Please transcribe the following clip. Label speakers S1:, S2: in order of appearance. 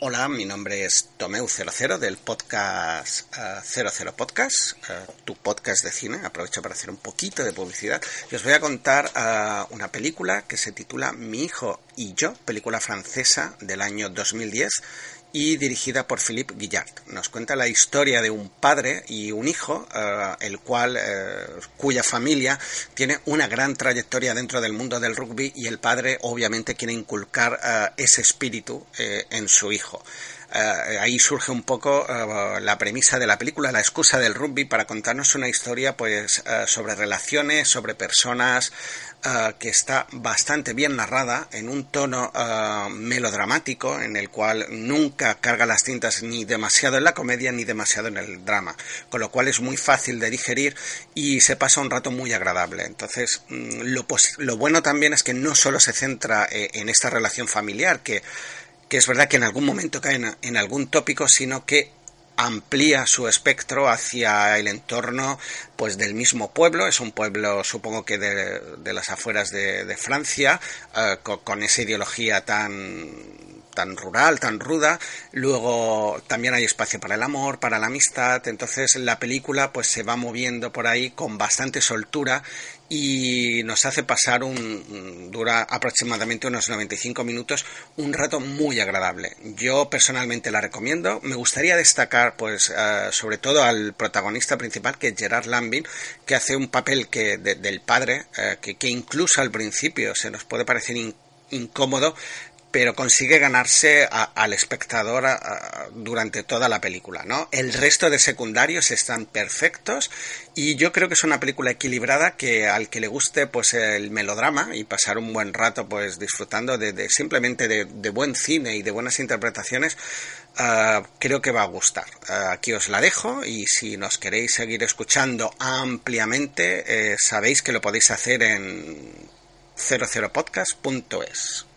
S1: Hola, mi nombre es Tomeu00 del podcast 00 Podcast, tu podcast de cine. Aprovecho para hacer un poquito de publicidad y os voy a contar una película que se titula Mi hijo y yo, película francesa del año 2010 y dirigida por Philippe Guillard. Nos cuenta la historia de un padre y un hijo, eh, el cual, eh, cuya familia tiene una gran trayectoria dentro del mundo del rugby y el padre obviamente quiere inculcar eh, ese espíritu en su hijo. ahí surge un poco la premisa de la película, la excusa del rugby para contarnos una historia pues sobre relaciones, sobre personas, eh, que está bastante bien narrada en un tono eh, melodramático en el cual nunca carga las tintas ni demasiado en la comedia ni demasiado en el drama, con lo cual es muy fácil de digerir y se pasa un rato muy agradable. Entonces, mm, lo, lo bueno también es que no solo se centra eh, en esta relación familiar, que, que es verdad que en algún momento cae en algún tópico, sino que amplía su espectro hacia el entorno pues del mismo pueblo. Es un pueblo supongo que de, las afueras de, Francia eh, con, esa ideología tan tan rural, tan ruda. Luego también hay espacio para el amor, para la amistad. Entonces la película pues se va moviendo por ahí con bastante soltura y nos hace pasar un dura aproximadamente unos 95 minutos un rato muy agradable yo personalmente la recomiendo me gustaría destacar pues eh, sobre todo al protagonista principal que es Gerard Lambin que hace un papel que del padre eh, que, incluso al principio se nos puede parecer incómodo pero consigue ganarse al espectador durante toda la película, ¿no? El resto de secundarios están perfectos y yo creo que es una película equilibrada que al que le guste pues el melodrama y pasar un buen rato pues disfrutando de, simplemente de, buen cine y de buenas interpretaciones ah, creo que va a gustar. Ah, aquí os la dejo y si nos queréis seguir escuchando ampliamente eh, sabéis que lo podéis hacer en 00podcast.es.